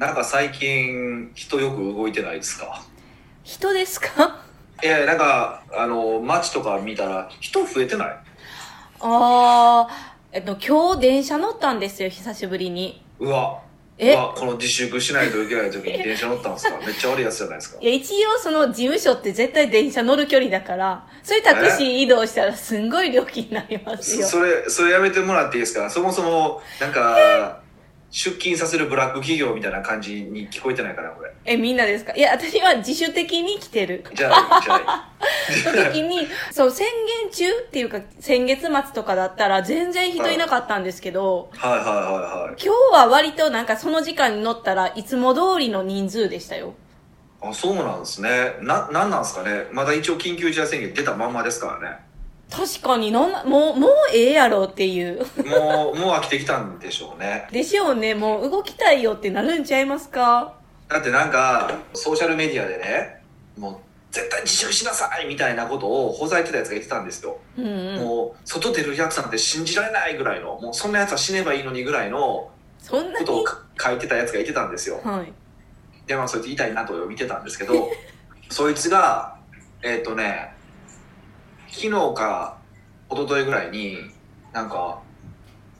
なんか最近人よく動いてないですか？人ですか？いやなんかあの街とか見たら人増えてない？ああ、えっと、今日電車乗ったんですよ、久しぶりに。うわ。え？うわこの自粛しないといけない時に電車乗ったんですか？めっちゃ悪いやつじゃないですか。いや、一応その事務所って絶対電車乗る距離だから、そういうタクシー移動したらすんごい料金になりますよ。そそれそれやめてもらっていいですか？そもそもなんか出勤させるブラック企業みたいな感じに聞こえてないからこれ。え、みんなですか？いや、私は自主的に来てる。じゃあ じゃあの時に、そう、宣言中っていうか、先月末とかだったら全然人いなかったんですけど、はいはいはいはい。今日は割となんかその時間に乗ったらいつも通りの人数でしたよ。あそうなんですね。ななんなんですかね。まだ一応緊急事態宣言出たまんまですからね確かになんな、もう、もうええやろっていう。もうもう飽きてきたんでしょうねでしょうね、もう動きたいよってなるんちゃいますか？だってなんかソーシャルメディアでねもう絶対自粛しなさいみたいなことをほざいてたやつが言ってたんですよ、うんうん。もう外出るやつなんて信じられないぐらいのもうそんなやつは死ねばいいのにぐらいのそんなに？ことをか書いてたやつが言ってたんですよはい。でまあそいつ痛いなと見てたんですけど そいつがえっ、とね昨日か一昨日ぐらいになんか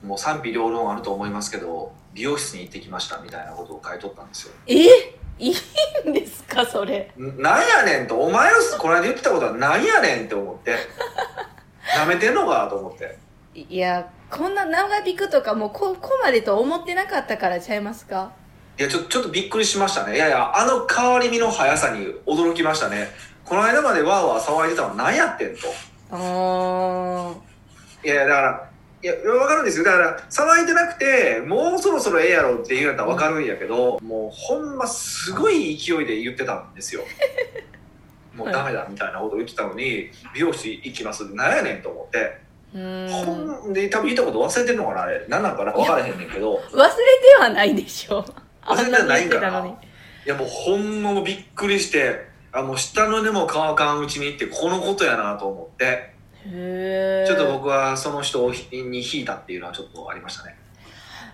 もう賛否両論あると思いますけど美容室に行ってきましたみたいなことを書いとったんですよ。え？いいんですかそれ？んなんやねんとお前この間言ってたことはなんやねんって思って。なめてんのかと思って。いや、こんな長引くとかもうここまでと思ってなかったからちゃいますか？いやちょちょっとびっくりしましたね。いやいやあの変わり身の速さに驚きましたねこの間までわーわー騒いでたのは何やってんとあー。いやいやだからいやわかるんですよ。だから騒いでなくてもうそろそろええやろって言うんやったらわかるんやけど、もうほんますごい勢いで言ってたんですよ。もうダメだみたいなこと言ってたのに美容室行きますってなんやねんと思って。うーん。ほんで多分言ったこと忘れてんのかなあれ。何なんかな分からへんねんけど。忘れてはないでしょ。忘れてないんかな。いやもうほんまもうびっくりしてあもう下の根も乾かんうちに行ってこのことやなと思って。へー。ちょっと僕はその人に引いたっていうのはちょっとありましたね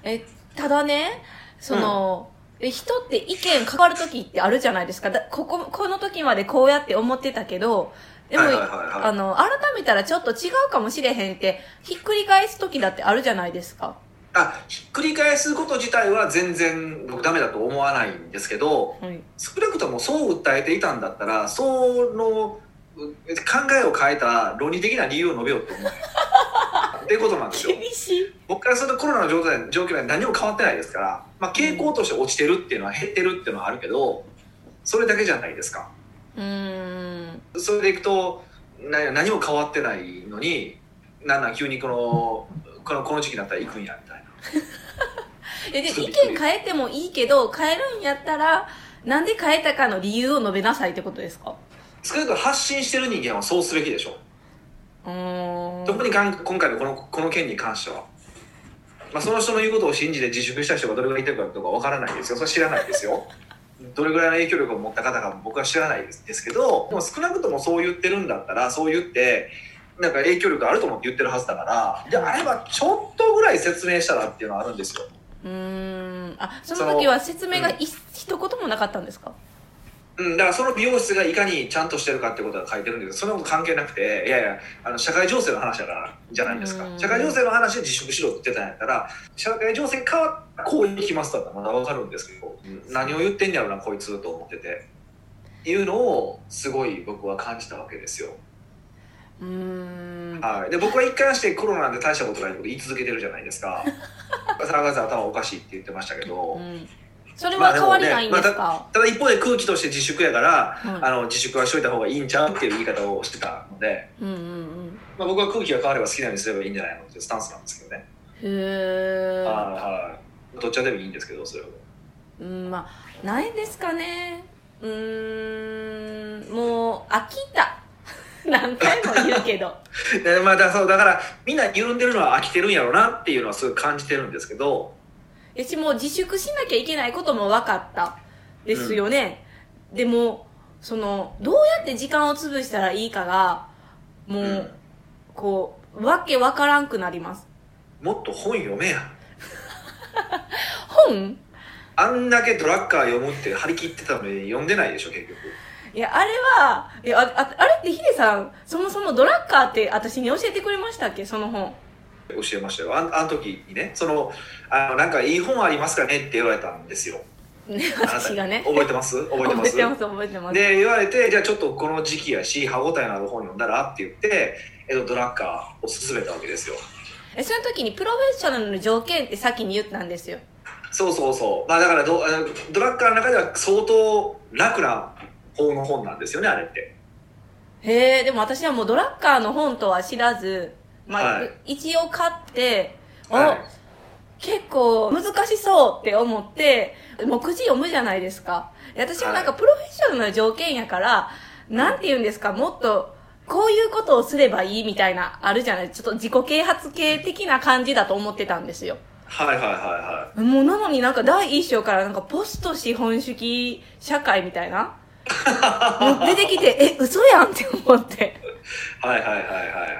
え、ただね、その、え人って意見変わる時ってあるじゃないですか。だここ、この時までこうやって思ってたけど、でも、あの、改めたらちょっと違うかもしれへんって、ひっくり返す時だってあるじゃないですか。あひっくり返すこと自体は全然僕ダメだと思わないんですけどはい。少なくともそう訴えていたんだったらそのう考えを変えた論理的な理由を述べようと思うっていうことなんですよ厳しい。僕からするとコロナの状態状況は何も変わってないですから、まあ、傾向として落ちてるっていうのは減ってるっていうのはあるけどそれだけじゃないですかうーん。それでいくとな何も変わってないのになんなん急にこのこのこの時期になったら行くんやみたいな えで、意見変えてもいいけど、変えるんやったら、なんで変えたかの理由を述べなさいってことですか？少なくとも発信してる人間はそうすべきでしょう。ーん。特に今回のこのこの件に関しては、まあ、その人の言うことを信じて自粛した人がどれぐらいいてるかとかわからないですよ。それは知らないですよ。どれぐらいの影響力を持った方かも僕は知らないですですけどでも少なくともそう言ってるんだったらそう言ってなんか影響力あると思って言ってるはずだからであればちょっとぐらい説明したらっていうのはあるんですよ。うーん。あ、その時は説明がい、一言もなかったんですか？うん、だからその美容室がいかにちゃんとしてるかってことが書いてるんですけどそんなこと関係なくていやいやあの社会情勢の話だからじゃないですか。うん。社会情勢の話で自粛しろって言ってたんやったら社会情勢変わったらこう行きますだったらまだ分かるんですけど、うん何を言ってんやろなこいつと思ってて。いうのをすごい僕は感じたわけですよ、うーん。はい、で僕は一貫してコロナなんて大したことないってこと言い続けてるじゃないですか 沢川さん頭おかしいって言ってましたけど、うん。それは変わりないんですか、ただ一方で空気として自粛やからはいあの自粛はしといた方がいいんちゃうっていう言い方をしてたので、うんうんうん。まあ、僕は空気が変われば好きなようにすればいいんじゃないのっていうスタンスなんですけどね、へー。はいはいどっちでもいいんですけどそれはうん、まあ、ないですかね。うーん、もう、飽きた。何回も言うけど。で まあだそうだからみんな緩んでるのは飽きてるんやろうなっていうのはすごい感じてるんですけど私もう自粛しなきゃいけないことも分かった。ですよね。でも、その、どうやって時間を潰したらいいかが、もう、うんこう、わけわからんくなります。もっと本読めや 本？あんだけドラッカー読むって張り切ってたのに読んでないでしょ結局いやあれはいやあああれってヒデさんそもそもドラッカーって私に教えてくれましたっけ？その本。教えましたよ。あんあの時にねそのあのなんかいい本ありますかね？って言われたんですよ。ね私がね。覚えてます？覚えてます？覚えてますで言われてじゃあちょっとこの時期やし歯応えのある本読んだらって言って、えっと、ドラッカーを勧めたわけですよ。えその時にプロフェッショナルの条件って先に言ったんですよ。そうそうそう。まあだからドドラッカーの中では相当楽な方の本なんですよねあれって。へえでも私はもうドラッカーの本とは知らず、まあはい。一応買ってお、はい。結構難しそうって思って目次読むじゃないですか。で私はなんかはい。プロフェッショナルな条件やから、なんて言うんですかもっとこういうことをすればいいみたいなあるじゃない。ちょっと自己啓発系的な感じだと思ってたんですよ。はいはいはいはもうなのになんか第一章からなんかポスト資本主義社会みたいな出てきてえ嘘やんって思って。いはいはいはいは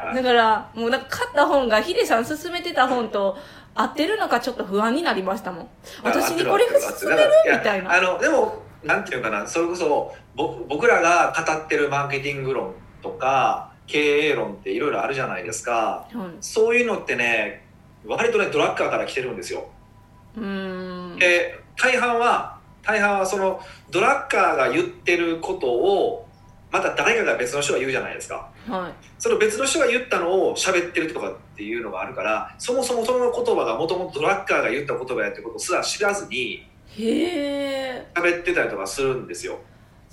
いはい。だからもうなんか買った本がヒデさん勧めてた本と合ってるのかちょっと不安になりましたもん。私にこれ勧めるみたいな。あのでもなんていうかなそれこそぼ僕らが語ってるマーケティング論とか経営論っていろいろあるじゃないですか。はい。そういうのってね割とねドラッカーから来てるんですよ。うーん。で大半は大半はそのドラッカーが言ってることをまた誰かが別の人が言うじゃないですか。はその別の人が言ったのを喋ってるとかっていうのがあるからそもそもその言葉がもともとドラッカーが言った言葉やってことすら知らずにいへえ喋ってたりとかするんですよ。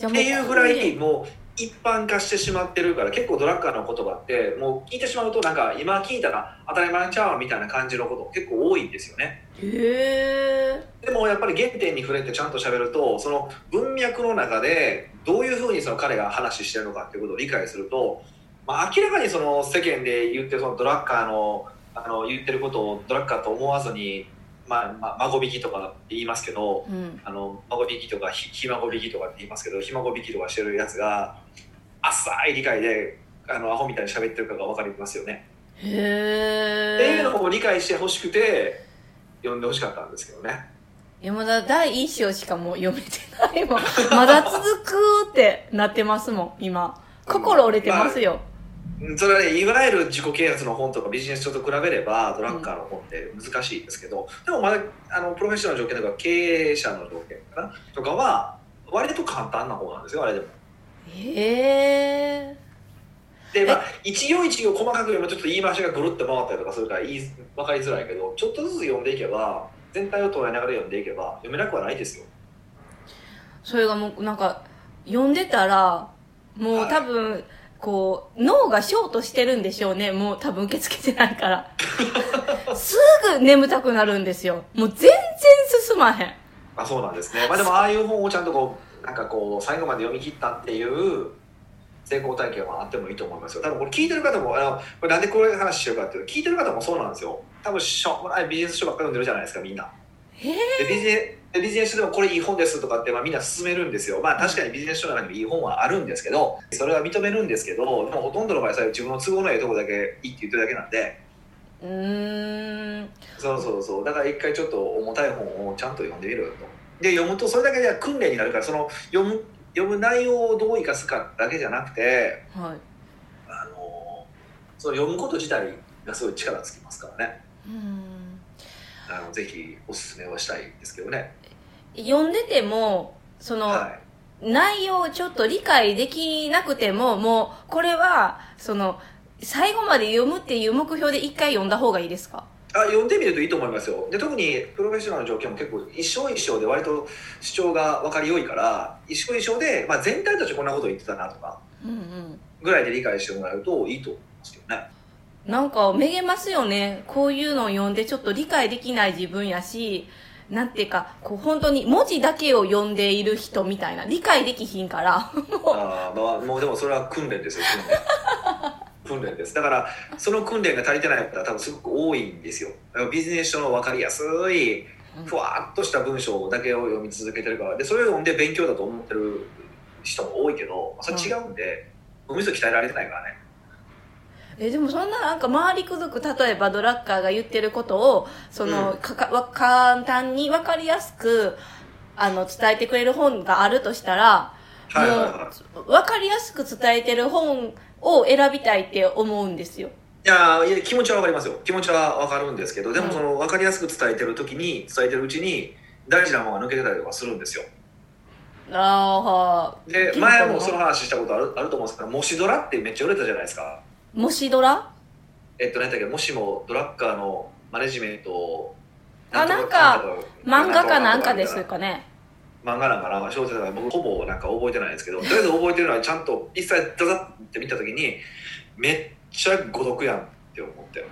っていうぐらいこもう一般化してしまってるから結構ドラッカーの言葉ってもう聞いてしまうとなんか今聞いたら当たり前ちゃうわみたいな感じのこと結構多いんですよね。でもやっぱり原点に触れてちゃんと喋るとその文脈の中でどういうふうにその彼が話してるのかっていうことを理解すると、まあ、明らかにその世間で言ってるそのドラッカーのあの言ってることをドラッカーと思わずに、まあまあ、孫引きとかって言いますけどうん。あの孫引きとかひひ孫引きとかって言いますけどひ孫引きとかしてるやつが浅い理解であのアホみたいに喋ってるかが分かりますよね。へっていうえのを理解してほしくて読んでほしかったんですけどね。いやまだ第一章しかもう読めてないもん。まだ続くってなってますもん今。心折れてますよ、うんそれはねいわゆる自己啓発の本とかビジネス書と比べればドラッカーの本って難しいですけど、でもまだあのプロフェッショナルの条件とか経営者の条件かなとかは割と簡単な方なんですよあれでも。へえでまあ一行一行細かく読むとちょっと言い回しがぐるっと回ったりとかするから言い分かりづらいけどちょっとずつ読んでいけば全体を捉えながら読んでいけば読めなくはないですよ。それがもうなんか読んでたらもうはい多分こう脳がショートしてるんでしょうねもう多分受け付けてないから すぐ眠たくなるんですよもう全然進まへんあそうなんですね。まあでもああいう本をちゃんとこうなんかこう最後まで読み切ったっていう成功体験はあってもいいと思いますよ。多分これ聞いてる方もあのなんでこういう話してるかっていうと聞いてる方もそうなんですよ。多分しょうもないビジネス書ばっかり読んでるじゃないですかみんな。へえでビジネでビジネス書でもこれいい本ですとかってまあみんな勧めるんですよ。まあ確かにビジネス書の中にもいい本はあるんですけどそれは認めるんですけどでもほとんどの場合は自分の都合のいいとこだけいいって言ってるだけなんで。うーん。そうそうそう。だから一回ちょっと重たい本をちゃんと読んでみるよと。で読むとそれだけで訓練になるからその読む読む内容をどう生かすかだけじゃなくてはい。あのその読むこと自体がすごい力つきますからね。うん。あのぜひおすすめはしたいですけどね読んでてもその、はい。内容をちょっと理解できなくてももうこれはその最後まで読むっていう目標で一回読んだ方がいいですか？あ読んでみるといいと思いますよ。で特にプロフェッショナルの条件も結構一章一章で割と主張が分かりよいから一章一章で、まあ、全体としてこんなこと言ってたなとかうんうんぐらいで理解してもらうといいと思いますけどね。なんかめげますよね。こういうのを読んでちょっと理解できない自分やしなんていうかこう本当に文字だけを読んでいる人みたいな理解できひんから。あーまあもうでもそれは訓練ですよ訓練。訓練です。だからその訓練が足りてない方は多分すごく多いんですよ。ビジネス書の分かりやすいふわっとした文章だけを読み続けてるから。でそれを読んで勉強だと思ってる人も多いけどそれ違うんで、おみそ鍛えられてないからねえでもそんななんか回りくどく例えばドラッカーが言ってることをその、うん。かかわ簡単に分かりやすくあの伝えてくれる本があるとしたら、はいはいはい。もう分かりやすく伝えてる本を選びたいって思うんですよ。いやーいや気持ちはわかりますよ。気持ちはわかるんですけどでうん。もその分かりやすく伝えてる時に伝えてるうちに大事なものが抜けてたりとかするんですよ。ああで前もその話したことあるあると思うんですけどもしドラってめっちゃ売れたじゃないですかもしドラ？えっと何だっけ？もしもドラッカーのマネジメントをあなんか漫画かなんかですかね。漫画なんかな。小説なんか僕ほぼなんか覚えてないんですけどとりあえず覚えてるのはちゃんと一切ダザって見た時にめっちゃ誤読やんって思って。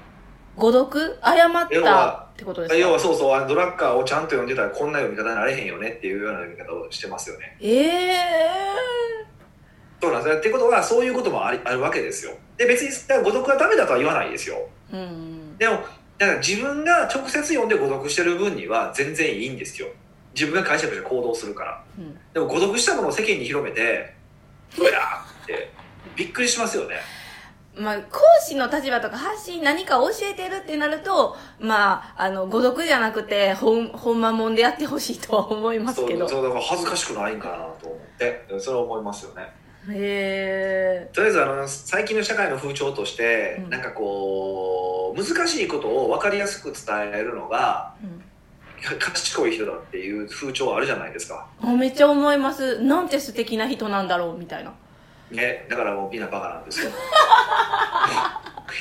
誤読？誤ったってことですか？要はそうそうあのドラッカーをちゃんと読んでたらこんな読み方になれへんよねっていうような読み方をしてますよね。ええそうなんですよ。ってことはそういうこともありあるわけですよ。で別に誤読はダメだとは言わないですよ。うんでもだから自分が直接読んで誤読してる分には全然いいんですよ。自分が解釈して行動するから。うん。でも誤読したものを世間に広めて「うやーってびっくりしますよね。まあ、講師の立場とか発信何か教えてるってなると、まあ、あの、誤読じゃなくて、ほん、ほんまもんでやってほしいとは思いますそうけど。そうだから恥ずかしくないんかなと思ってそれは思いますよねとりあえずあの最近の社会の風潮として、うん。なんかこう難しいことを分かりやすく伝えるのがうん。賢い人だっていう風潮あるじゃないですか、あめっちゃ思います。なんて素敵な人なんだろう、みたいな。ね、だからもうみんなバカなんですよ。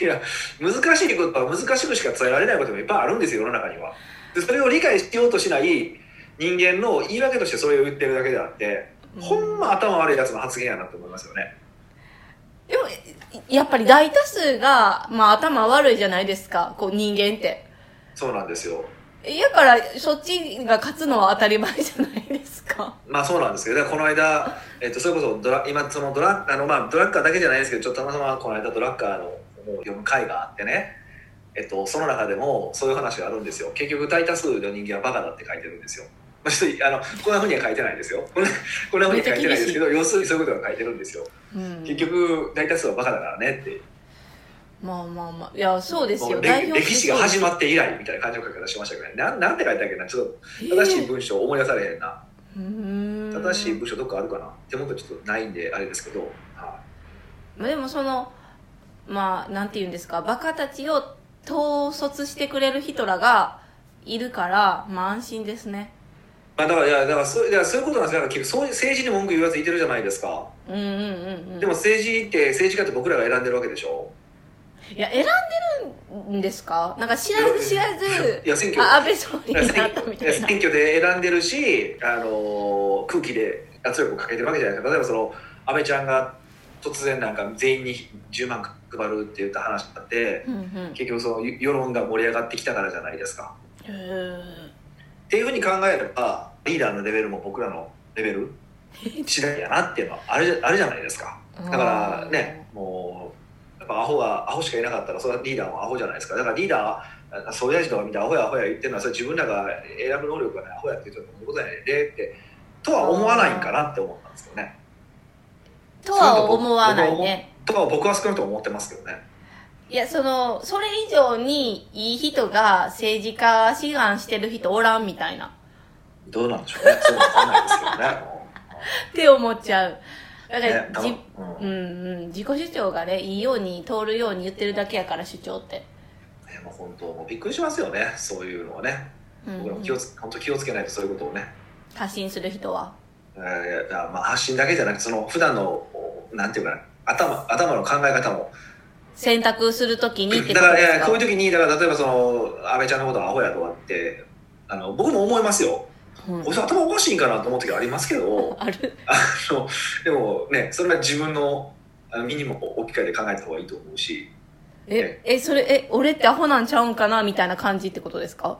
いや難しいことは難しくしか伝えられないこともいっぱいあるんですよ世の中には。でそれを理解しようとしない人間の言い訳としてそれを言ってるだけであって、ほんま頭悪いやつの発言やなと思いますよね。でも、やっぱり大多数が、まあ頭悪いじゃないですか、こう人間って。そうなんですよ。やから、そっちが勝つのは当たり前じゃないですか。まあそうなんですけど、この間、えっと、それこそドラ今そのドラあの、まあ、ドラッカーだけじゃないですけどちょっとたまたまこの間ドラッカーの読む会があってね、えっと、その中でもそういう話があるんですよ。結局大多数の人間はバカだって書いてるんですよ、まあ、のこんなふうには書いてないですよ。こんなこんなふうには書いてないですけど要するにそういうことが書いてるんですよ。うん。結局大多数はバカだからねって。まあまあまあ。いや、そうですよ。歴歴史が始まって以来みたいな感じの書き方しましたけどね。なんなんて書いてあるっけなちょっと正しい文章思い出されへんな、うーん。正しい文章どっかあるかな？手元ちょっとないんであれですけど、はあでもそのまあなんて言うんですか？バカたちを統率してくれる人らがいるからまあ安心ですねまあ、だからいやだからそういやそういうことなんですよ。だから結局そういう政治に文句言うやついてるじゃないですか、うんうんうんうん。でも政治って政治家って僕らが選んでるわけでしょ。いや選んでるんですか？なんか知らず知らずいや選挙。あ安倍総理になったみたいな選挙で選んでるし、あの空気で圧力をかけてるわけじゃないですか。例えばその安倍ちゃんが突然なんか全員に10万配るって言った話だってうんうん。結局その世論が盛り上がってきたからじゃないですか。へーっていうふうに考えればリーダーのレベルも僕らのレベル次第やなっていうのはあるじゃあるじゃないですか。だからねもうやっぱアホがアホしかいなかったらそれはリーダーもアホじゃないですか。だからリーダーは総理大臣とか見てアホやアホや言ってるのはそれ自分らが選ぶ能力がないアホやって言ってるのことやねんでってとは思わないんかなって思ったんですけどね。とは思わないね。とは僕は少なくとも思ってますけどねいやそのそれ以上にいい人が政治家志願してる人おらんみたいな。どうなんでしょうね。そうわかんないですけどね。って思っちゃう。だから、ね多じ分うん。うんうん、自己主張がねいいように通るように言ってるだけやから主張って、ねもう本当もうびっくりしますよね。そういうのはね。うん僕らも気をつ本当気をつけないとそういうことをね。発信する人は。えーまあ発信だけじゃなくてその普段のなんていうかな頭頭の考え方も選択するときにってだからいやこういう時にだから例えばその安倍ちゃんのことはアホやとかってあの僕も思いますよ、うん。頭おかしいんかなと思う時ありますけどあのでもねそれは自分の身にも置き換えて考えた方がいいと思うし。ええそれえ俺ってアホなんちゃうんかなみたいな感じってことですか？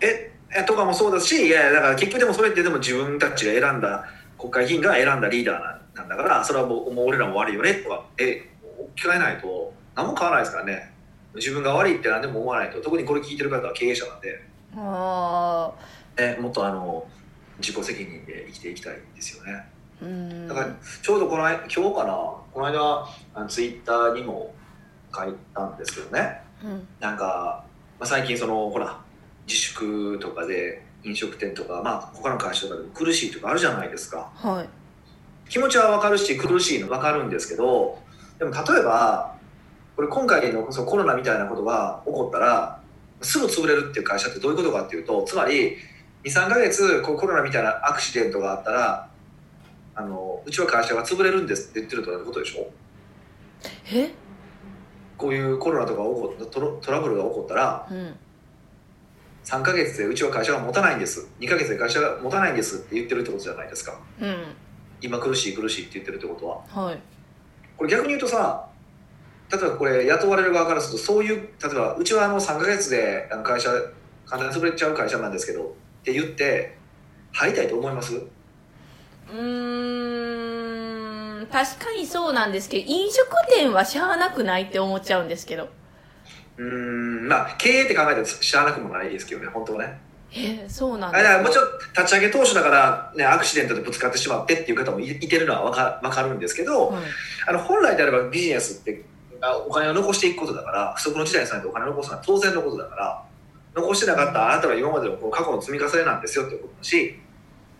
ええとかもそうだしいやだから結局でもそれってでも自分たちが選んだ国会議員が選んだリーダーななんだからそれはもうもう俺らも悪いよねとかえ置き換えないと何も変わらないですからね。自分が悪いって何でも思わないと。特にこれ聞いてる方は経営者なんで、あね、もっとあの自己責任で生きていきたいんですよね。だからちょうどこの間今日かなこの間あのツイッターにも書いたんですけどね。うん。なんか、まあ、最近そのほら自粛とかで飲食店とかまあ他の会社とかでも苦しいとかあるじゃないですか。はい。気持ちは分かるし苦しいの分かるんですけどでも例えばこれ今回のそのコロナみたいなことが起こったらすぐ潰れるっていう会社ってどういうことかっていうとつまり23ヶ月こうコロナみたいなアクシデントがあったらあのうちは会社が潰れるんですって言ってるということでしょ？え？こういうコロナとか起こトロトラブルが起こったらうん。3ヶ月でうちは会社が持たないんです。2ヶ月で会社が持たないんですって言ってるってことじゃないですか。うん。今苦しい苦しいって言ってるってことは。はい。これ逆に言うとさ例えばこれ雇われる側からするとそういう例えばうちはあの3ヶ月であの会社簡単に潰れちゃう会社なんですけどって言って入りたいと思います？うーん確かにそうなんですけど飲食店はしゃあなくないって思っちゃうんですけど。うーんまあ経営って考えたら知らなくもないですけどね本当はね。えそうなんあですか？もうちょっと立ち上げ当初だから、ね、アクシデントでぶつかってしまってっていう方もいいてるのはわかわかるんですけど、はい。あの本来であればビジネスってあお金を残していくことだから不測の事態に備えてお金を残すのは当然のことだから残してなかったあなたは今までのこの過去の積み重ねなんですよってことだし、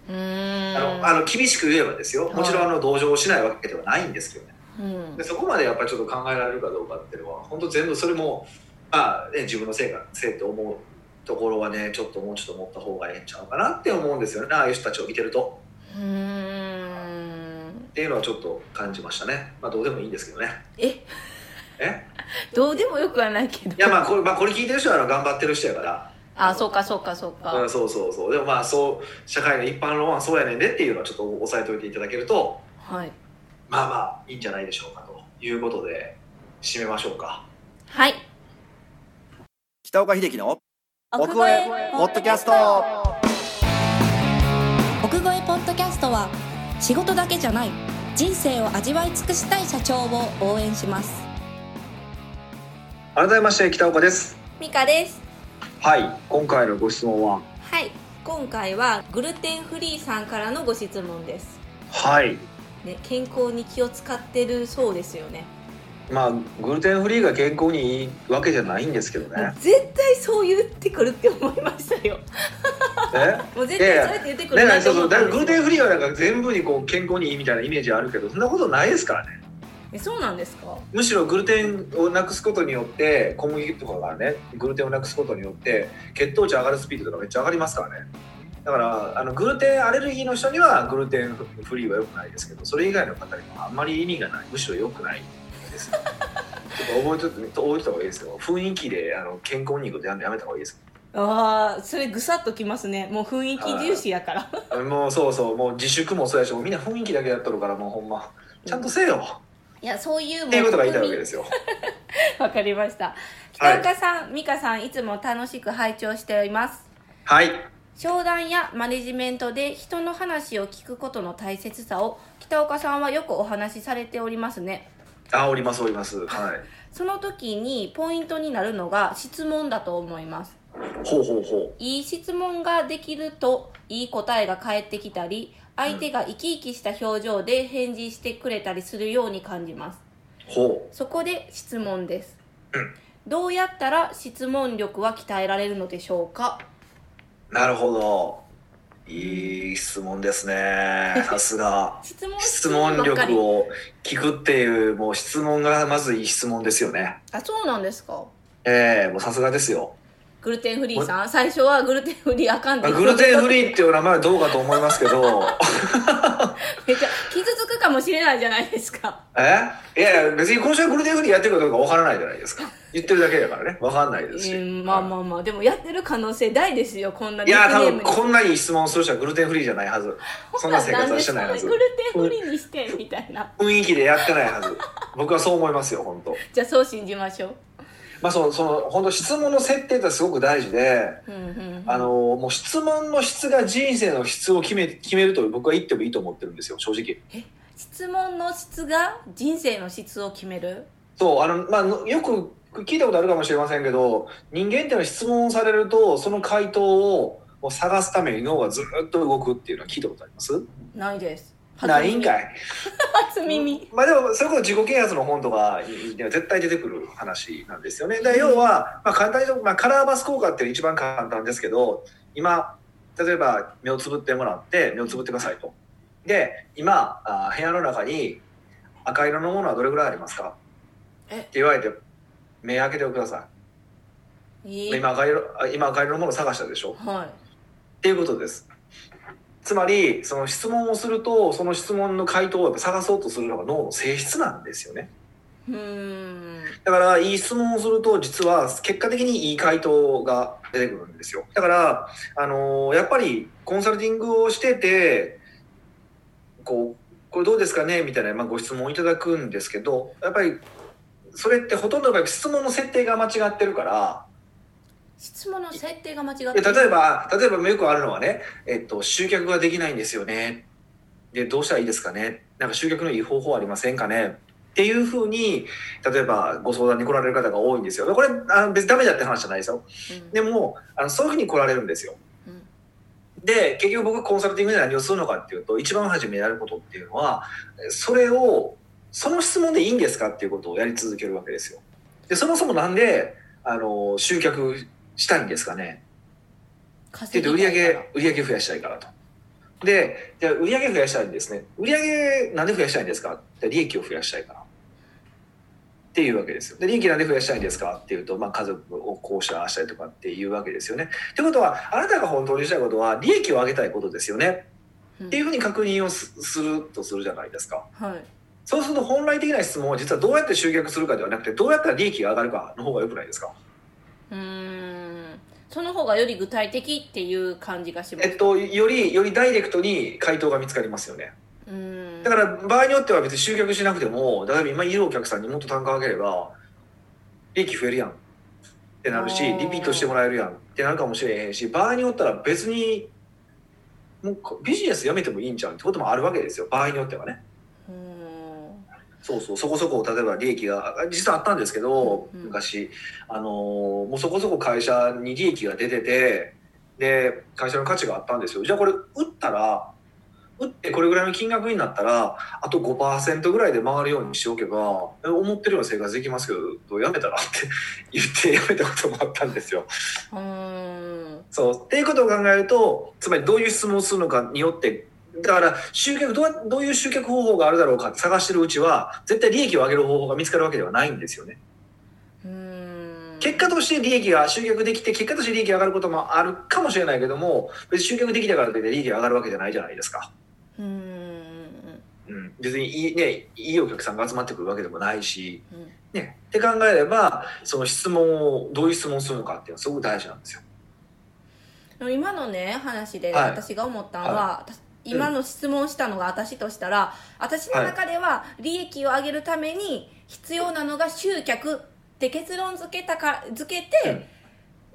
あのあの厳しく言えばですよ。もちろんあの同情をしないわけではないんですけどね。うん。でそこまでやっぱりちょっと考えられるかどうかっていうのは本当全部それも、まあね、自分のせいかせいって思うところはねちょっともうちょっと持った方がええんちゃうかなって思うんですよね。ああいう人たちを見てると。うーん。っていうのはちょっと感じましたね。まあどうでもいいんですけどね。え？え？どうでもよくはないけど。いやまあこれ,、まあ、これ聞いてる人はあの頑張ってる人やから。あそうかそうかそうか、うん、そうそうそう。でもまあそう社会の一般論はそうやねんでっていうのはちょっと押さえておいていただけるとはい。まあまあいいんじゃないでしょうかということで締めましょうか。はい。北岡秀樹の奥奥越えポッドキャスト。奥越えポッドキャストは仕事だけじゃない人生を味わい尽くしたい社長を応援します改めまして北岡です。ミカです。はい今回のご質問は？はい今回はグルテンフリーさんからのご質問です。はい。ね、健康に気を使ってるそうですよね。まあグルテンフリーが健康にいいわけじゃないんですけどね。絶対そう言ってくるって思いましたよ。え？もう絶対そうやって言ってくるだからなとそうそう。だからグルテンフリーはなんか全部にこう健康にいいみたいなイメージあるけどそんなことないですからねえそうなんですか？むしろグルテンをなくすことによって小麦とかがねグルテンをなくすことによって血糖値上がるスピードとかめっちゃ上がりますからね。だからあのグルテンアレルギーの人にはグルテンフリーは良くないですけどそれ以外の方にはあんまり意味がない。むしろ良くないです。よちょっと覚えておいた方がいいですよ。雰囲気であの健康にいいことやめた方がいいです。ああそれぐさっときますね。もう雰囲気重視やから。もうそうそう。もう自粛もそうやしもうみんな雰囲気だけやっとるからもうほんま。ちゃんとせえよ、いやそういうもっていうことが言いたいわけですよ。わかりました。北岡さん、美香さんいつも楽しく拝聴しています。はい。商談やマネジメントで人の話を聞くことの大切さを北岡さんはよくお話しされておりますね。あおりますおります。はい。その時にポイントになるのが質問だと思います。ほうほうほいい質問ができるといい答えが返ってきたり相手が生き生きした表情で返事してくれたりするように感じます。う。ほそこで質問です、うん。どうやったら質問力は鍛えられるのでしょうか？うなるほど。いい質問ですね。さすが。質問質問力を聞くっていうもう質問がまずいい質問ですよね。あそうなんですか？ええもうさすがですよグルテンフリーさん。最初はグルテンフリーあかんグルテンフリーっていう名前はどうかと思いますけど。めっちゃ傷つくかもしれないじゃないですか。え？いやいや別に今週はグルテンフリーやってるかどうかわからないじゃないですか。言ってるだけだからね。わかんないですし、うんまあまあまあ。でもやってる可能性大ですよこんないや多分こんないい質問する人はグルテンフリーじゃないはず。そんな生活はしてないはず。グルテンフリーにしてみたいな。雰囲気でやってないはず。僕はそう思いますよ本当。じゃあそう信じましょうまあそのその本当質問の設定ってすごく大事であのもう質問の質が人生の質を決め決めると僕は言ってもいいと思ってるんですよ正直。質問の質が人生の質を決める？そうあの、まあ、のよく聞いたことあるかもしれませんけど人間っていうのは質問されるとその回答を探すために脳がずっと動くっていうのは聞いたことあります？ないですないんかい。初耳。まあでもそれこそ自己啓発の本とかには絶対出てくる話なんですよね。で要は、まあ、簡単に言うと、まあ、カラーバス効果っていうの一番簡単ですけど今例えば目をつぶってもらって目をつぶってくださいと。で今あ部屋の中に赤色のものはどれぐらいありますか？え？って言われて目開けてください。い。今赤色あ今赤色のものを探したでしょ？はっていうことです。つまりその質問をするとその質問の回答を探そうとするのが脳の性質なんですよね。いうーんだからいい質問をすると実は結果的にいい回答が出てくるんですよ。だからあのーやっぱりコンサルティングをしててこうこれどうですかね？みたいな、まあ、ご質問をいただくんですけどやっぱりそれってほとんどの場合質問の設定が間違ってるから質問の設定が間違ってで例えば例えばよくあるのはね、えっと、集客ができないんですよね。でどうしたらいいですかね。なんか集客のいい方法ありませんかね。っていうふうに例えばご相談に来られる方が多いんですよ。これあの別にダメだって話じゃないですよ。うん。でもあのそういうふうに来られるんですよ。うん。で結局僕コンサルティングで何をするのかっていうと一番初めにやることっていうのはそれをその質問でいいんですかっていうことをやり続けるわけですよ。でそもそもなんであの集客したいんですかねっ売り上げ売り上げ増やしたいからと。で、じゃあ売り上げ増やしたいんですね。売り上げなんで増やしたいんですか？って利益を増やしたいから。っていうわけですよ。で、利益なんで増やしたいんですか？っていうと、まあ家族をこうしたああしたいとかっていうわけですよね。ってことは、あなたが本当にしたいことは利益を上げたいことですよね。っていうふうに確認をすするとするじゃないですか。はいそうすると本来的な質問は実はどうやって集客するかではなくて、どうやったら利益が上がるかの方が良くないですか。うーん。その方がより具体的っていう感じがします。えっと、より、よりダイレクトに回答が見つかりますよね。うーん。だから場合によっては別に集客しなくても例えば今いるお客さんにもっと単価上げれば利益増えるやんってなるしリピートしてもらえるやんってなるかもしれへんし場合によったら別にもうビジネスやめてもいいんちゃうってこともあるわけですよ場合によってはねそうそうそこそこ例えば利益が実はあったんですけど、うん昔。あのーもうそこそこ会社に利益が出ててで会社の価値があったんですよ。じゃあこれ売ったら売ってこれぐらいの金額になったらあと5%ぐらいで回るようにしておけばえ思ってるような生活できますけどやめたらって 言ってやめたこともあったんですよ。うーん。そう。っていうことを考えるとつまりどういう質問をするのかによってだから集客どうやどういう集客方法があるだろうか探してるうちは絶対利益を上げる方法が見つかるわけではないんですよね。うーん。結果として利益が集客できて結果として利益が上がることもあるかもしれないけども別に集客できたからといって利益が上がるわけじゃないじゃないですか。うーん。うん、別にいい,、ね、いいお客さんが集まってくるわけでもないし、うん。ね、って考えればその質問をどういう質問をするのかっていうのはすごく大事なんですよ。今のね話ではい。私が思ったのは、私今の質問したのが私としたら私の中では利益を上げるために必要なのが集客って結論付けたか付けて、うん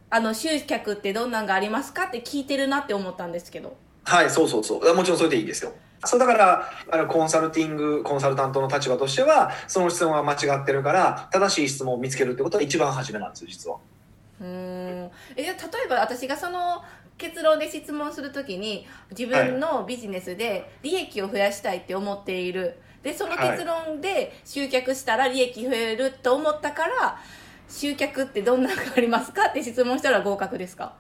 あの集客ってどんなんがありますかって聞いてるなって思ったんですけどはい、そうそうそう。もちろんそれでいいですよ。そうだからあのコンサルティングコンサルタントの立場としてはその質問は間違ってるから正しい質問を見つけるってことは一番初めなんですよ実は。うーんえ例えば私がその結論で質問するときに自分のビジネスで利益を増やしたいって思っている。でその結論で集客したら利益増えると思ったから集客ってどんなのがありますかって質問したら合格ですか、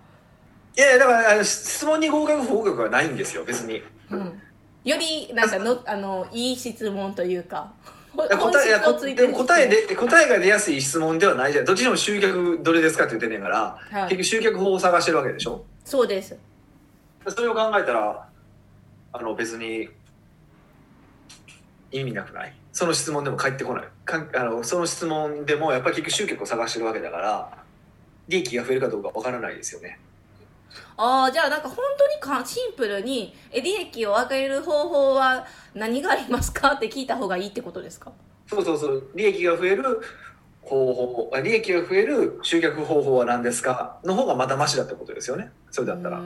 いやだから質問に合格不合格はないんですよ別に。うん、よりなんかのあのいい質問というか。答え答えで答えが出やすい質問ではないじゃん。どっちでも集客どれですかって言ってんねんから、はい。結局集客法を探してるわけでしょ？そうです。それを考えたらあの別に意味なくない？その質問でも返ってこない。かんあのその質問でもやっぱり結局集客を探してるわけだから利益が増えるかどうかわからないですよね。ああじゃあなんか本当にかシンプルにえ利益を上げる方法は何がありますか？って聞いた方がいいってことですか？そうそうそう。利益が増える方法あ利益が増える集客方法は何ですかの方がまだマシだってことですよね。それだったら。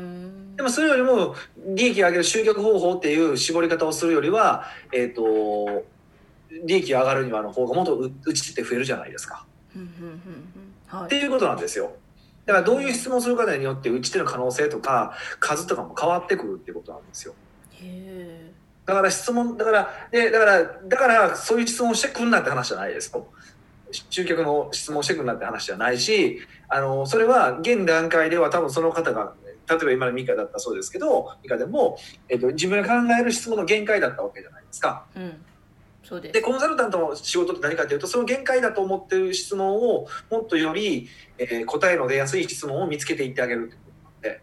でもそれよりも利益を上げる集客方法っていう絞り方をするよりは、えっ、と、利益が上がるにはの方がもっとう打ち手って増えるじゃないですか。うんうんうんうん。はい。っていうことなんですよ。だからどういう質問をするかによって打ち手の可能性とか数とかも変わってくるっていうことなんですよ。だから質問だからでだからだからそういう質問してくんなって話じゃないですよ集客の質問してくんなって話じゃないしあのそれは現段階では多分その方が例えば今のミカだったらそうですけどミカでも、えっと、自分が考える質問の限界だったわけじゃないですか。うん。そうです。でコンサルタントの仕事って何かというとその限界だと思ってる質問をもっとより、えー答えの出やすい質問を見つけていってあげるってことなんで。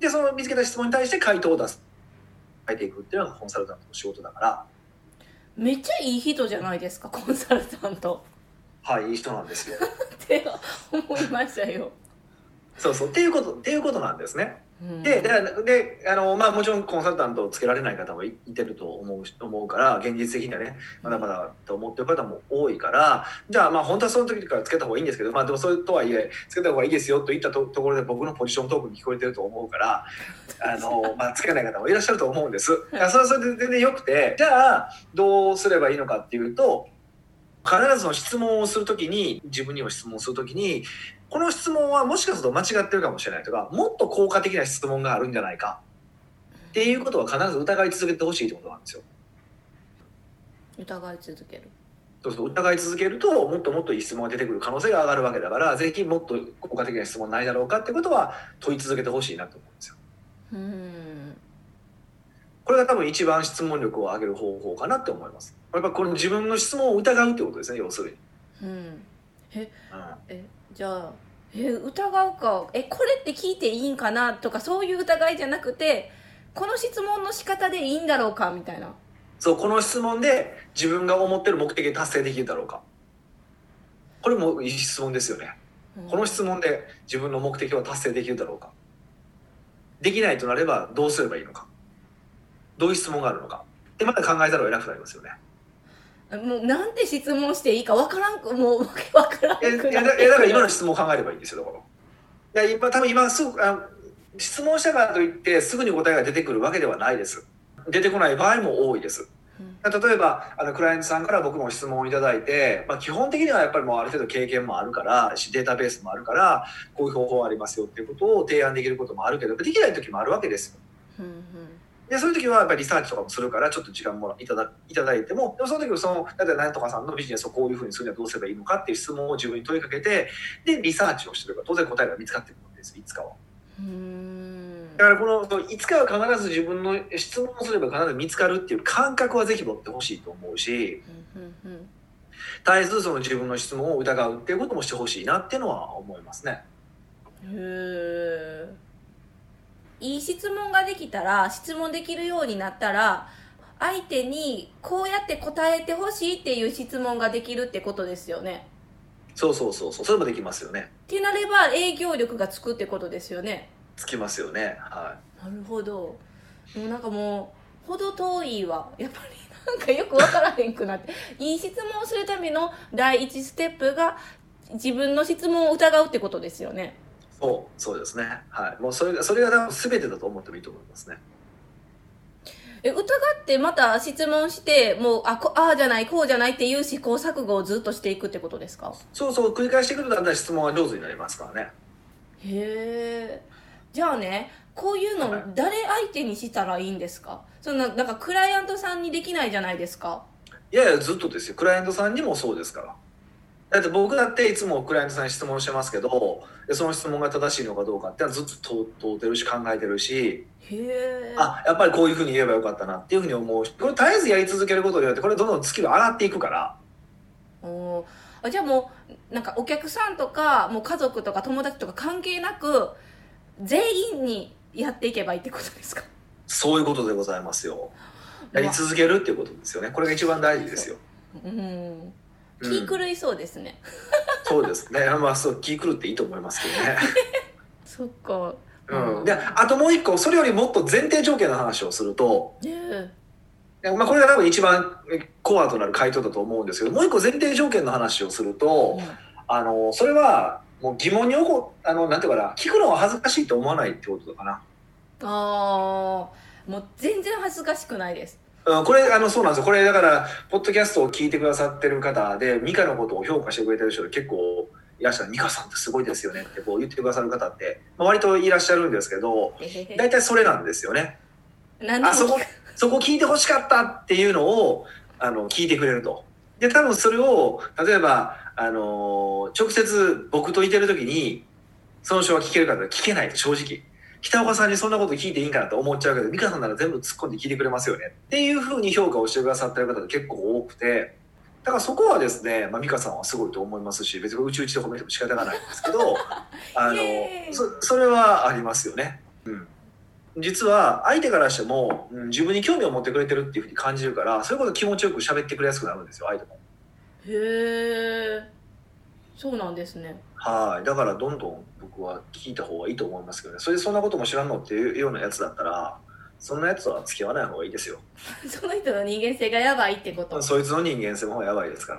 でその見つけた質問に対して回答を出す。書いていくっていうのがコンサルタントの仕事だから。めっちゃいい人じゃないですかコンサルタントはいいい人なんですよ。って思いましたよ、そうそうっていうことっていうことなんですね。うんででであの、まあ、もちろんコンサルタントをつけられない方もいいてると思うし思うから現実的にはねまだまだと思ってる方も多いからじゃあまあ本当はその時からつけた方がいいんですけど、まあ、でもそれとはいえつけた方がいいですよといったとところで僕のポジショントークに聞こえてると思うから あの、まあ、つけない方もいらっしゃると思うんです。それはそれで全然よくてじゃあどうすればいいのかっていうと必ずその質問をするときに自分にも質問するときにこの質問はもしかすると間違ってるかもしれないとかもっと効果的な質問があるんじゃないかっていうことは必ず疑い続けてほしいってことなんですよ。疑い続けるそうすると疑い続けるともっともっといい質問が出てくる可能性が上がるわけだからぜひもっと効果的な質問ないだろうかってことは問い続けてほしいなと思うんですよ。うんこれが多分一番質問力を上げる方法かなって思います。やっぱこの自分の質問を疑うってことですね要するに。うん。うん。えじゃあえ疑うかえこれって聞いていいんかなとかそういう疑いじゃなくてこの質問の仕方でいいんだろうかみたいな。そうこの質問で自分が思ってる目的達成できるだろうか。これもいい質問ですよね。うん。この質問で自分の目的は達成できるだろうか。できないとなればどうすればいいのかどういう質問があるのか。でまた考えざるを得なくなりますよね。もうなんて質問していいかわからんくもうわからんえくいやだいやだから今の質問を考えればいいんですよだからいや今多分今すぐあ質問したからといってすぐに答えが出てくるわけではないです。出てこない場合も多いです。うん。例えばあのクライアントさんから僕も質問をいただいて、まあ、基本的にはやっぱりもうある程度経験もあるからしデータベースもあるからこういう方法ありますよっていうことを提案できることもあるけどできない時もあるわけですよ。うんうんでそういう時はやっぱりリサーチとかもするからちょっと時間もいただいただいてもでもその時はその例えば何とかさんのビジネスをこういうふうにするにはどうすればいいのかっていう質問を自分に問いかけてでリサーチをしてれば当然答えが見つかってくるわけですいつかは。うんだからこのいつかは必ず自分の質問をすれば必ず見つかるっていう感覚はぜひ持ってほしいと思うし絶えずその自分の質問を疑うっていうこともしてほしいなっていうのは思いますね。うんへえいい質問ができたら質問できるようになったら相手にこうやって答えてほしいっていう質問ができるってことですよね。そうそうそうそう。それもできますよね。ってなれば営業力がつくってことですよね。つきますよね。はなるほど。もうなんかもう程遠いわ。やっぱりなんかよく分からへんくなって。いい質問をするための第一ステップが自分の質問を疑うってことですよね。い。そうそうですね。はい。もうそれがそれが全てだと思ってもいいと思いますね。え疑ってまた質問してもうあこああじゃないこうじゃないっていう試行錯誤をずっとしていくってことですか？そうそう繰り返していくとだんだん質問は上手になりますからね。へえじゃあねこういうのはい誰相手にしたらいいんですか？そんななんかクライアントさんにできないじゃないですかいやいやずっとですよ。クライアントさんにもそうですから。だって僕だっていつもクライアントさんに質問してますけどでその質問が正しいのかどうかってずっと問うてるし考えてるしへえあやっぱりこういうふうに言えばよかったなっていうふうに思うしこれ絶えずやり続けることによってこれどんどんスキル上がっていくからおーあじゃあもうなんかお客さんとかもう家族とか友達とか関係なく全員にやっていけばいいってことですか？そういうことでございますよ。やり続けるっていうことですよね。これが一番大事ですよ。うんうん気狂いそうですね、そうですね。まあそう気狂っていいと思いますけどね。そっか。うん、であともう一個それよりもっと前提条件の話をすると、まあ、これが多分一番コアとなる回答だと思うんですけどもう一個前提条件の話をすると、あのそれはもう疑問に起こあのなんていうかな聞くのは恥ずかしいと思わないってことかな。ああもう全然恥ずかしくないですうん、これあのそうなんですよ。これだからポッドキャストを聞いてくださってる方でミカのことを評価してくれてる人で結構いらっしゃる。ミカさんってすごいですよね。ってこう言ってくださる方って、まあ、割といらっしゃるんですけど大体それなんですよね。あそこそこ聞いてほしかったっていうのをあの聞いてくれると。で多分それを例えばあの直接僕といてる時にその人は聞けるかって聞けない。と正直北岡さんにそんなこと聞いていいんかなと思っちゃうけど美香さんなら全部突っ込んで聞いてくれますよね。っていうふうに評価をしてくださってる方が結構多くて。だからそこはですね、まあ、美香さんはすごいと思いますし別にうちうちで褒めても仕方がないんですけど あのそそれはありますよね。うん。実は相手からしても、うん自分に興味を持ってくれてるっていうふうに感じるからそういうこと気持ちよく喋ってくれやすくなるんですよ相手も。へえそうなんですねはいだからどんどん僕は聞いた方がいいと思いますけどねそれでそんなことも知らんのっていうようなやつだったらそんなやつとは付き合わない方がいいですよ。その人の人間性がやばいってことそいつの人間性もやばいですから。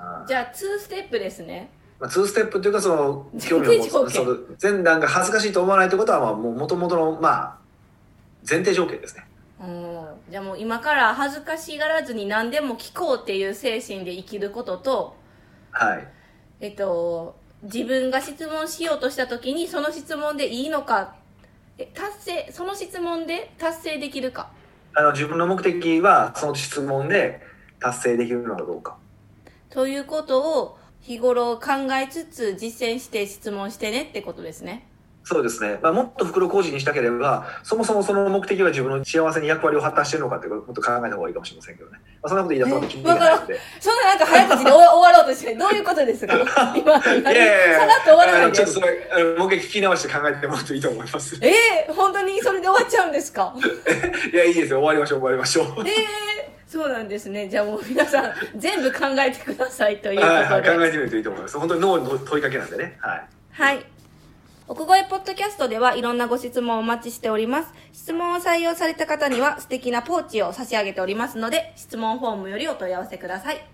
はいじゃあ2ステップですねまあ、2ステップっていうかその 興味を持つその前段が恥ずかしいと思わないってことはまあもともとのまあ前提条件ですね。うんじゃあもう今から恥ずかしがらずに何でも聞こうっていう精神で生きることとはい。えっと自分が質問しようとした時にその質問でいいのか。え達成その質問で達成できるか。あの自分の目的はその質問で達成できるのかどうか。ということを日頃考えつつ実践して質問してねってことですねそうですね。まあ、もっと袋小路にしたければ、そもそもその目的は自分の幸せに役割を果たしてるのかってことをもっと考えた方がいいかもしれませんけどね。まあ、そんなこと言い出すと気にならないので。そんななんか早口で終わ終わろうとしてどういうことですか？今何いやいやいやさらっと終わらあないちょっとそれ、もう一回聞き直して考えてもらうといいと思います。えー、本当にそれで終わっちゃうんですか？いや、いいですよ。終わりましょう、終わりましょう。えー、そうなんですねじゃあもう 皆さん全部考えてくださいということではいはい、考えてみるといいと思います。本当に脳の問いかけなんでね。はい。はい。奥越ポッドキャストではいろんなご質問をお待ちしております。質問を採用された方には素敵なポーチを差し上げておりますので、質問フォームよりお問い合わせください。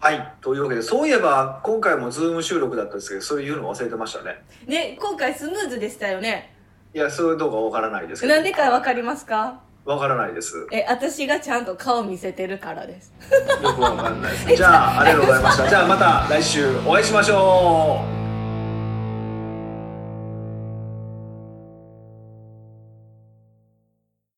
はい。というわけで、そういえば、今回もズーム収録だったんですけど、そういうの忘れてましたね。ね、今回スムーズでしたよね。いや、そういう動画わからないですけど。なんでかわかりますか？わからないです。え、私がちゃんと顔見せてるからです。よくわかんないです。じゃあ、ありがとうございました。じゃあ、また来週お会いしましょう。